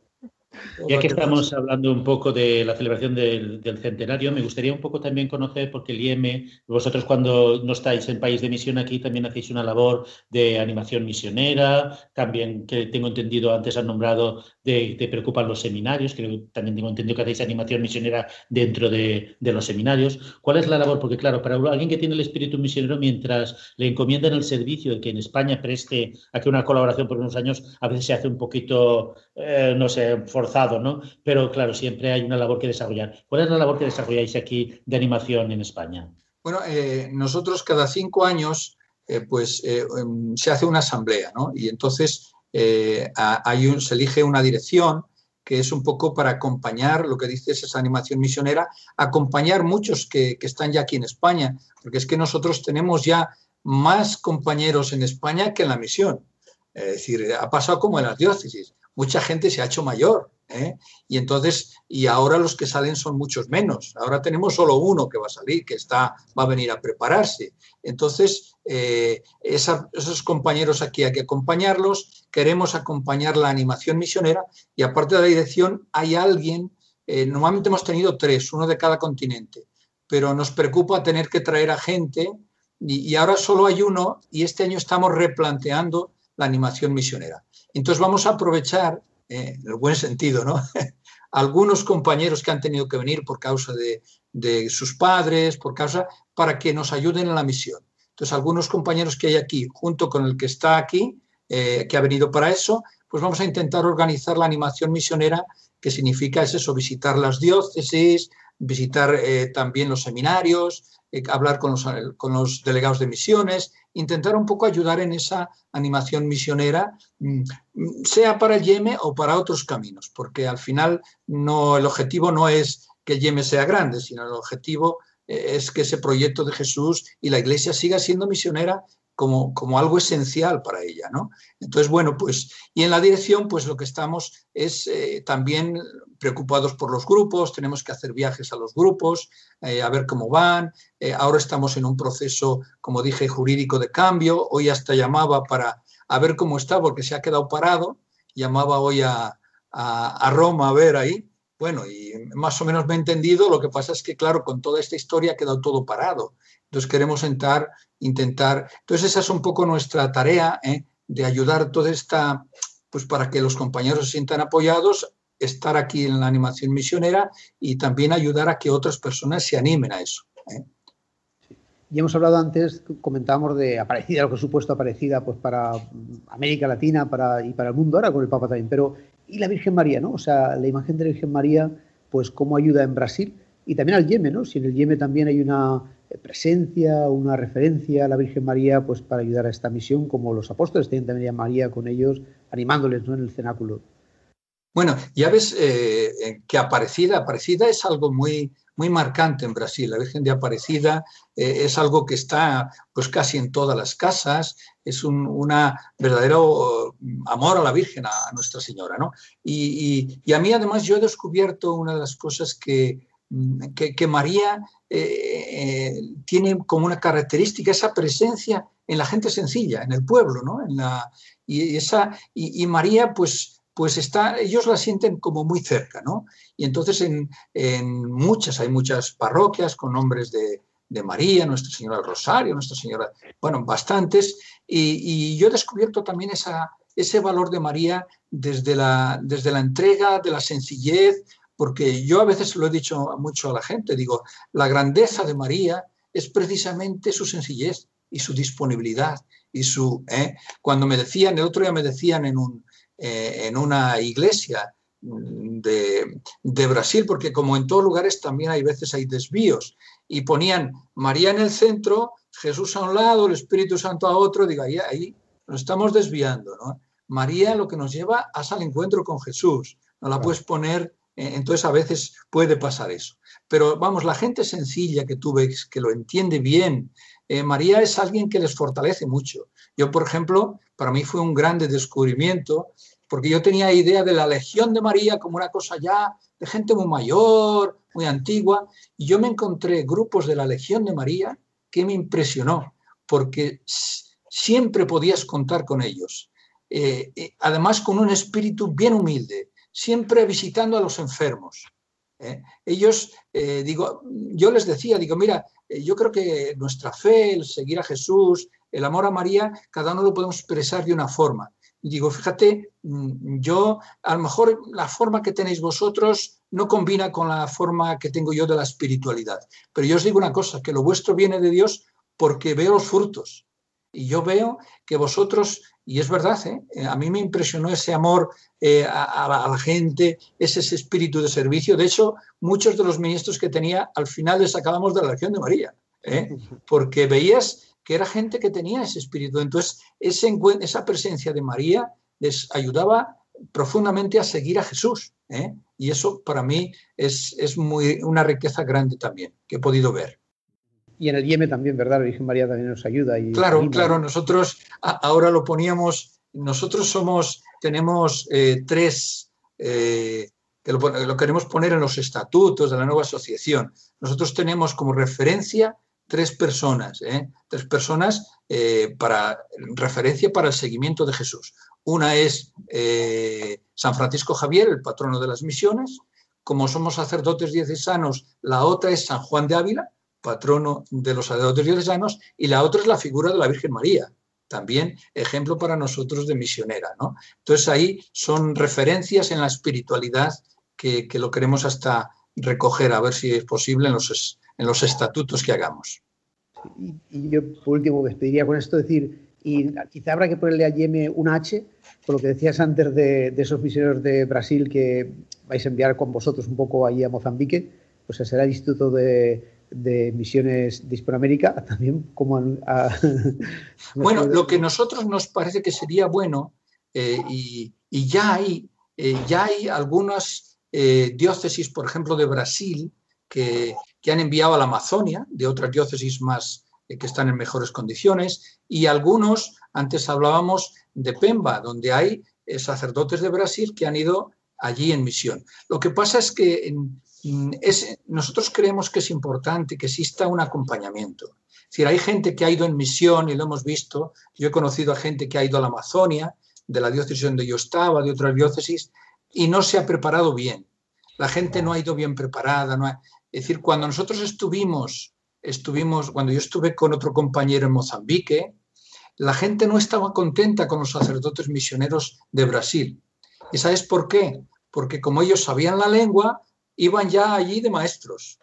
Ya que estamos hablando un poco de la celebración del, centenario, me gustaría un poco también conocer, porque el IEM, vosotros cuando no estáis en país de misión aquí, también hacéis una labor de animación misionera, también que tengo entendido, antes han nombrado, te preocupan los seminarios, creo que también tengo entendido que hacéis animación misionera dentro de, los seminarios. ¿Cuál es la labor? Porque claro, para alguien que tiene el espíritu misionero, mientras le encomiendan el servicio de que en España preste aquí una colaboración por unos años, a veces se hace un poquito, eh, no sé, forzado, ¿no? Pero claro, siempre hay una labor que desarrollar. ¿Cuál es la labor que desarrolláis aquí de animación en España? Bueno, eh, nosotros cada cinco años eh, pues em, se hace una asamblea, ¿no? Y entonces hay se elige una dirección que es un poco para acompañar lo que dices, esa animación misionera, acompañar muchos que, que están ya aquí en España, porque es que nosotros tenemos ya más compañeros en España que en la misión. Es decir, ha pasado como en las diócesis. Mucha gente se ha hecho mayor ¿eh? Y entonces, y ahora los que salen son muchos menos. Ahora tenemos solo uno que va a salir, que está, va a venir a prepararse. Entonces, eh, esos compañeros aquí hay que acompañarlos. Queremos acompañar la animación misionera y aparte de la dirección hay alguien, eh, normalmente hemos tenido tres, uno de cada continente, pero nos preocupa tener que traer a gente y, y ahora solo hay uno y este año estamos replanteando la animación misionera. Entonces vamos a aprovechar ¿eh? en el buen sentido, ¿no? Algunos compañeros que han tenido que venir por causa de, sus padres, por causa, para que nos ayuden en la misión. Entonces, algunos compañeros que hay aquí, junto con el que está aquí, eh, que ha venido para eso, pues vamos a intentar organizar la animación misionera, que significa es eso, visitar las diócesis, visitar eh, también los seminarios, hablar con los, con los delegados de misiones intentar un poco ayudar en esa animación misionera, mm, sea para el Yeme o para otros caminos, porque al final no, el objetivo no es que el Yeme sea grande, sino el objetivo eh, es que ese proyecto de Jesús y la iglesia siga siendo misionera como, como, algo esencial para ella, ¿no? Entonces, bueno, pues, y en la dirección, pues lo que estamos es eh, también preocupados por los grupos, tenemos que hacer viajes a los grupos, eh, a ver cómo van. Eh, ahora estamos en un proceso, como dije, jurídico de cambio. Hoy hasta llamaba para a ver cómo está, porque se ha quedado parado. Llamaba hoy a, a, Roma a ver ahí. Bueno, y más o menos me he entendido. Lo que pasa es que, claro, con toda esta historia ha quedado todo parado. Entonces queremos entrar, intentar. Entonces esa es un poco nuestra tarea, ¿eh? de ayudar toda esta, pues para que los compañeros se sientan apoyados, estar aquí en la animación misionera y también ayudar a que otras personas se animen a eso. ¿eh? Ya hemos hablado antes, comentábamos de Aparecida, lo que supuesto Aparecida pues para América Latina para, y para el mundo ahora con el Papa también, pero ¿y la Virgen María? ¿no? O sea, la imagen de la Virgen María, pues cómo ayuda en Brasil y también al Yemen, ¿no? Si en el Yemen también hay una presencia, una referencia a la Virgen María, pues para ayudar a esta misión, como los apóstoles tienen también a María con ellos, animándoles ¿no? en el cenáculo. Bueno, ya ves eh, que Aparecida, Aparecida es algo muy, muy marcante en Brasil. La Virgen de Aparecida eh, es algo que está pues casi en todas las casas, es un una verdadero amor a la Virgen, a, Nuestra Señora. ¿no? Y, a mí además yo he descubierto una de las cosas que, que, María eh, tiene como una característica, esa presencia en la gente sencilla, en el pueblo, ¿no? En la, y, esa, y María pues pues está, ellos la sienten como muy cerca, ¿no? Y entonces en, muchas, hay muchas parroquias con nombres de, María, Nuestra Señora del Rosario, Nuestra Señora, bueno, bastantes, y, yo he descubierto también esa, ese valor de María desde la, desde la entrega, de la sencillez, porque yo a veces lo he dicho mucho a la gente, digo, la grandeza de María es precisamente su sencillez y su disponibilidad y su, ¿eh? cuando me decían, el otro día me decían en un, eh, en una iglesia de, Brasil, porque como en todos lugares también hay veces hay desvíos, y ponían María en el centro, Jesús a un lado, el Espíritu Santo a otro, digo, ahí, ahí nos estamos desviando, ¿no? María lo que nos lleva es al encuentro con Jesús, no la puedes poner, eh, entonces a veces puede pasar eso. Pero vamos, la gente sencilla que tú ves, que lo entiende bien, eh, María es alguien que les fortalece mucho. Yo, por ejemplo, para mí fue un grande descubrimiento, porque yo tenía idea de la Legión de María como una cosa ya de gente muy mayor, muy antigua, y yo me encontré grupos de la Legión de María que me impresionó, porque siempre podías contar con ellos. Eh, eh, además, con un espíritu bien humilde, siempre visitando a los enfermos. Ellos, digo, yo les decía, digo, mira, yo creo que nuestra fe, el seguir a Jesús, el amor a María, cada uno lo podemos expresar de una forma. Digo, fíjate, mm, yo a lo mejor la forma que tenéis vosotros no combina con la forma que tengo yo de la espiritualidad. Pero yo os digo una cosa, que lo vuestro viene de Dios porque veo los frutos. Y yo veo que vosotros, y es verdad, ¿eh? Eh, a mí me impresionó ese amor eh, a, la, gente, ese, ese, espíritu de servicio. De hecho, muchos de los ministros que tenía, al final les acabamos de la Legión de María. ¿eh? porque veías que era gente que tenía ese espíritu. Entonces, ese, esa presencia de María les ayudaba profundamente a seguir a Jesús. Y eso para mí es, es, muy, una riqueza grande también que he podido ver. Y en el Yeme también, ¿verdad? La Virgen María también nos ayuda. Y claro, claro, nosotros ahora lo poníamos, nosotros somos, tenemos eh, tres, eh, que lo, queremos poner en los estatutos de la nueva asociación. Nosotros tenemos como referencia tres personas, tres personas para referencia para el seguimiento de Jesús. Una es eh, San Francisco Javier, el patrono de las misiones. Como somos sacerdotes diocesanos, la otra es San Juan de Ávila, patrono de los sacerdotes diocesanos, y la otra es la figura de la Virgen María, también ejemplo para nosotros de misionera. ¿no? Entonces ahí son referencias en la espiritualidad que, lo queremos hasta recoger, a ver si es posible en los, en los estatutos que hagamos. Y, yo, por último, despediría con esto, decir, y quizá habrá que ponerle a Yeme un H, por lo que decías antes de, esos misioneros de Brasil que vais a enviar con vosotros un poco ahí a Mozambique, pues será el Instituto de, Misiones de Hispanoamérica, también como a, Bueno, lo que a nosotros nos parece que sería bueno, eh, y, ya hay, eh, ya hay algunas eh, diócesis, por ejemplo, de Brasil, que, que han enviado a la Amazonia, de otras diócesis más, que están en mejores condiciones, y algunos, antes hablábamos de Pemba, donde hay sacerdotes de Brasil que han ido allí en misión. Lo que pasa es que es, nosotros creemos que es importante que exista un acompañamiento. Es decir, hay gente que ha ido en misión y lo hemos visto. Yo he conocido a gente que ha ido a la Amazonia, de la diócesis donde yo estaba, de otras diócesis, y no se ha preparado bien. La gente no ha ido bien preparada. No Es decir, cuando nosotros estuvimos estuvimos, cuando yo estuve con otro compañero en Mozambique, la gente no estaba contenta con los sacerdotes misioneros de Brasil. ¿Y sabes por qué? Porque como ellos sabían la lengua, iban ya allí de maestros.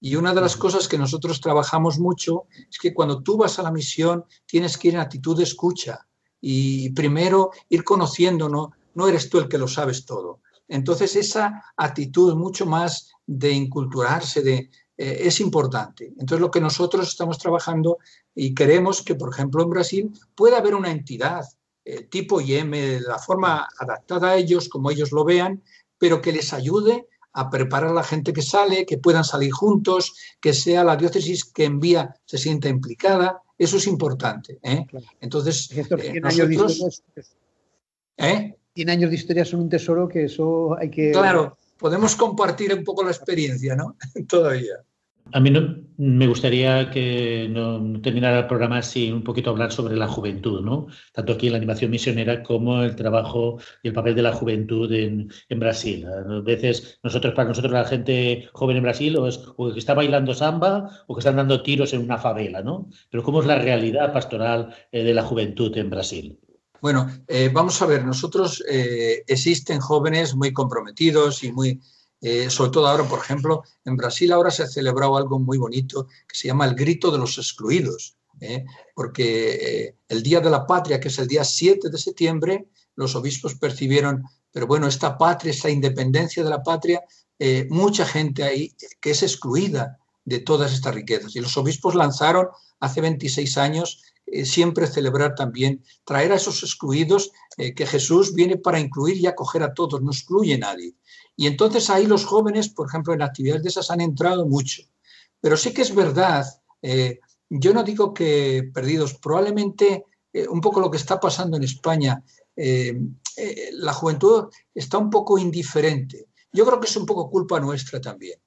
Y una de las cosas que nosotros trabajamos mucho es que cuando tú vas a la misión tienes que ir en actitud de escucha y primero ir conociendo, no, no eres tú el que lo sabes todo. Entonces esa actitud mucho más de inculturarse, de, eh, es importante. Entonces, lo que nosotros estamos trabajando y queremos que, por ejemplo, en Brasil pueda haber una entidad eh, tipo IEM, de la forma adaptada a ellos, como ellos lo vean, pero que les ayude a preparar a la gente que sale, que puedan salir juntos, que sea la diócesis que envía se sienta implicada. Eso es importante. ¿eh? Entonces, nosotros... ¿Eh? 100 años de historia son un tesoro que eso hay que... Claro, podemos compartir un poco la experiencia, ¿no? Todavía. A mí no, me gustaría que no terminara el programa sin un poquito hablar sobre la juventud, ¿no? Tanto aquí en la animación misionera como el trabajo y el papel de la juventud en, Brasil. A veces nosotros, para nosotros la gente joven en Brasil o es que está bailando samba o que están dando tiros en una favela, ¿no? Pero ¿cómo es la realidad pastoral eh, de la juventud en Brasil? Bueno, eh, vamos a ver, nosotros eh, existen jóvenes muy comprometidos y muy eh, sobre todo ahora, por ejemplo, en Brasil ahora se ha celebrado algo muy bonito que se llama el grito de los excluidos, ¿eh? porque eh, el Día de la Patria, que es el día 7 de septiembre, los obispos percibieron, pero bueno, esta patria, esta independencia de la patria, mucha gente ahí que es excluida de todas estas riquezas. Y los obispos lanzaron hace 26 años siempre celebrar también, traer a esos excluidos, que Jesús viene para incluir y acoger a todos, no excluye a nadie. Y entonces ahí los jóvenes, por ejemplo, en actividades de esas han entrado mucho. Pero sí que es verdad, eh, yo no digo que perdidos, probablemente eh, un poco lo que está pasando en España, eh, la juventud está un poco indiferente. Yo creo que es un poco culpa nuestra también.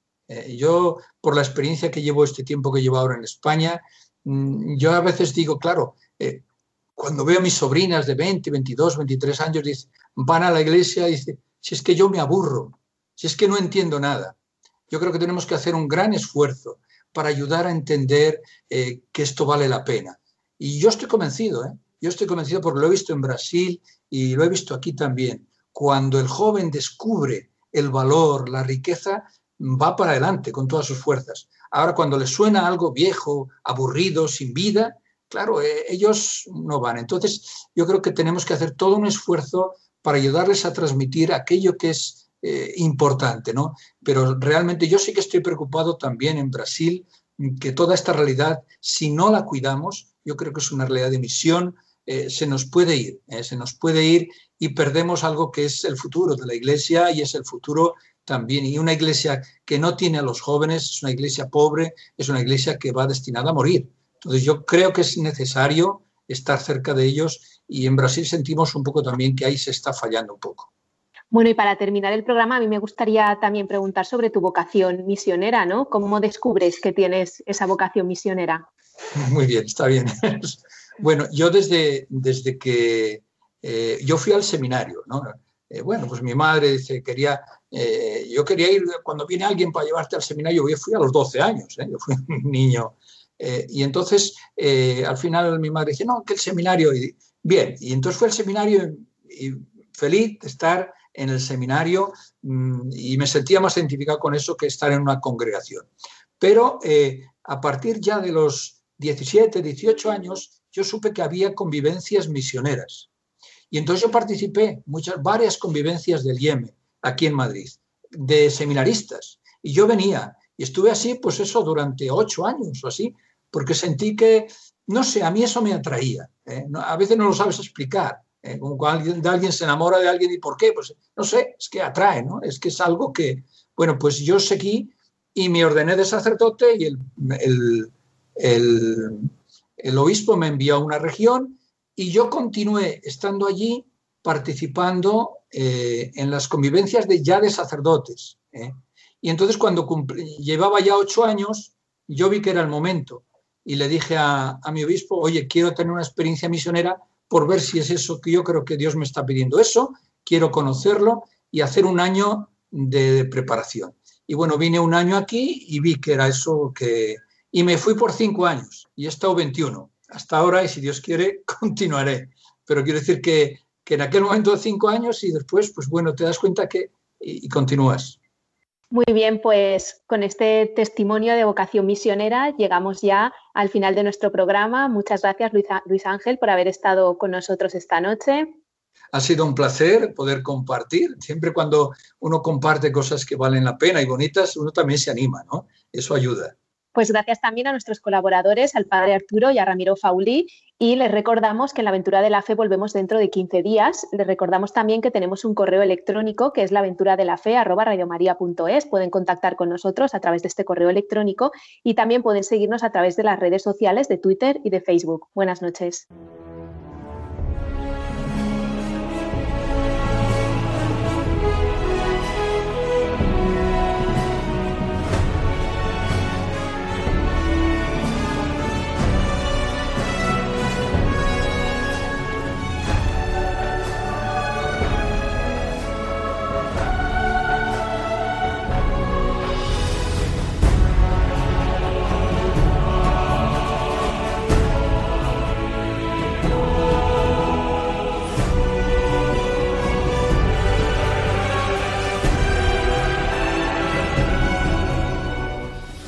Yo, por la experiencia que llevo este tiempo que llevo ahora en España, mm, yo a veces digo, claro, cuando veo a mis sobrinas de 20, 22, 23 años, van a la iglesia y dicen, si es que yo me aburro, si es que no entiendo nada. Yo creo que tenemos que hacer un gran esfuerzo para ayudar a entender eh, que esto vale la pena. Y yo estoy convencido, ¿eh? yo estoy convencido porque lo he visto en Brasil y lo he visto aquí también. Cuando el joven descubre el valor, la riqueza, va para adelante con todas sus fuerzas. Ahora, cuando le suena algo viejo, aburrido, sin vida, claro, eh, ellos no van. Entonces, yo creo que tenemos que hacer todo un esfuerzo para ayudarles a transmitir aquello que es eh, importante, ¿no? Pero realmente yo sí que estoy preocupado también en Brasil que toda esta realidad, si no la cuidamos, yo creo que es una realidad de misión, eh, se nos puede ir, se nos puede ir y perdemos algo que es el futuro de la iglesia y es el futuro también. Y una iglesia que no tiene a los jóvenes es una iglesia pobre, es una iglesia que va destinada a morir. Entonces yo creo que es necesario estar cerca de ellos y en Brasil sentimos un poco también que ahí se está fallando un poco. Bueno, y para terminar el programa, a mí me gustaría también preguntar sobre tu vocación misionera, ¿no? ¿Cómo descubres que tienes esa vocación misionera? Muy bien, está bien. bueno, yo desde, desde que eh, yo fui al seminario, ¿no? Eh, bueno, pues mi madre dice, quería, eh, yo quería ir, cuando viene alguien para llevarte al seminario, yo fui a los 12 años, yo fui un niño. y entonces, al final mi madre dice, no, que el seminario, y, bien, y entonces fue al seminario y feliz de estar en el seminario mm, y me sentía más identificado con eso que estar en una congregación. Pero eh, a partir ya de los 17, 18 años, yo supe que había convivencias misioneras. Y entonces yo participé muchas, varias convivencias del IEM aquí en Madrid, de seminaristas. Y yo venía y estuve así, pues eso, durante ocho años o así, porque sentí que, no sé, a mí eso me atraía. ¿eh? a veces no lo sabes explicar. Eh, como cuando alguien, de alguien se enamora de alguien y por qué, pues no sé, es que atrae, ¿no? Es que es algo que, bueno, pues yo seguí y me ordené de sacerdote y el, el, el, obispo me envió a una región y yo continué estando allí participando eh, en las convivencias de ya de sacerdotes. ¿eh? Y entonces cuando llevaba ya ocho años, yo vi que era el momento y le dije a, mi obispo, oye, quiero tener una experiencia misionera por ver si es eso que yo creo que Dios me está pidiendo. Eso, quiero conocerlo y hacer un año de preparación. Y bueno, vine un año aquí y vi que era eso que... Y me fui por cinco años y he estado 21 hasta ahora y si Dios quiere continuaré. Pero quiero decir que, que en aquel momento de cinco años y después, pues bueno, te das cuenta que y, y continúas. Muy bien, pues con este testimonio de vocación misionera llegamos ya al final de nuestro programa. Muchas gracias, Luis Ángel, por haber estado con nosotros esta noche. Ha sido un placer poder compartir. Siempre cuando uno comparte cosas que valen la pena y bonitas, uno también se anima, ¿no? Eso ayuda. Pues gracias también a nuestros colaboradores, al padre Arturo y a Ramiro Fauli. Y les recordamos que en la aventura de la fe volvemos dentro de 15 días. Les recordamos también que tenemos un correo electrónico que es la Pueden contactar con nosotros a través de este correo electrónico y también pueden seguirnos a través de las redes sociales de Twitter y de Facebook. Buenas noches.